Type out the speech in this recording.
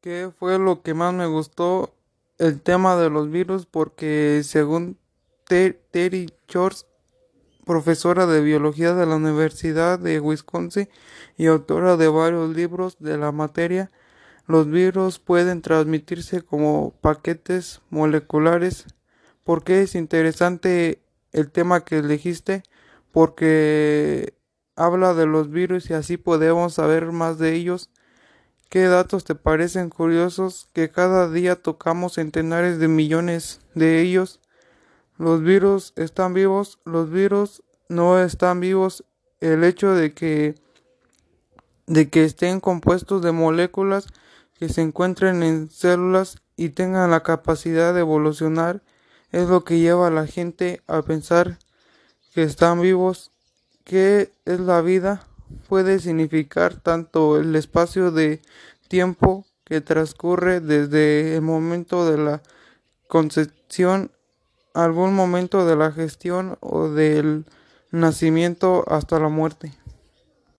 ¿Qué fue lo que más me gustó? El tema de los virus, porque según Terry Shores, profesora de biología de la Universidad de Wisconsin y autora de varios libros de la materia, los virus pueden transmitirse como paquetes moleculares. ¿Por qué es interesante el tema que elegiste? Porque habla de los virus y así podemos saber más de ellos. ¿Qué datos te parecen curiosos que cada día tocamos centenares de millones de ellos? Los virus están vivos, los virus no están vivos. El hecho de que de que estén compuestos de moléculas que se encuentren en células y tengan la capacidad de evolucionar es lo que lleva a la gente a pensar que están vivos. ¿Qué es la vida? Puede significar tanto el espacio de tiempo que transcurre desde el momento de la concepción, algún momento de la gestión o del nacimiento hasta la muerte.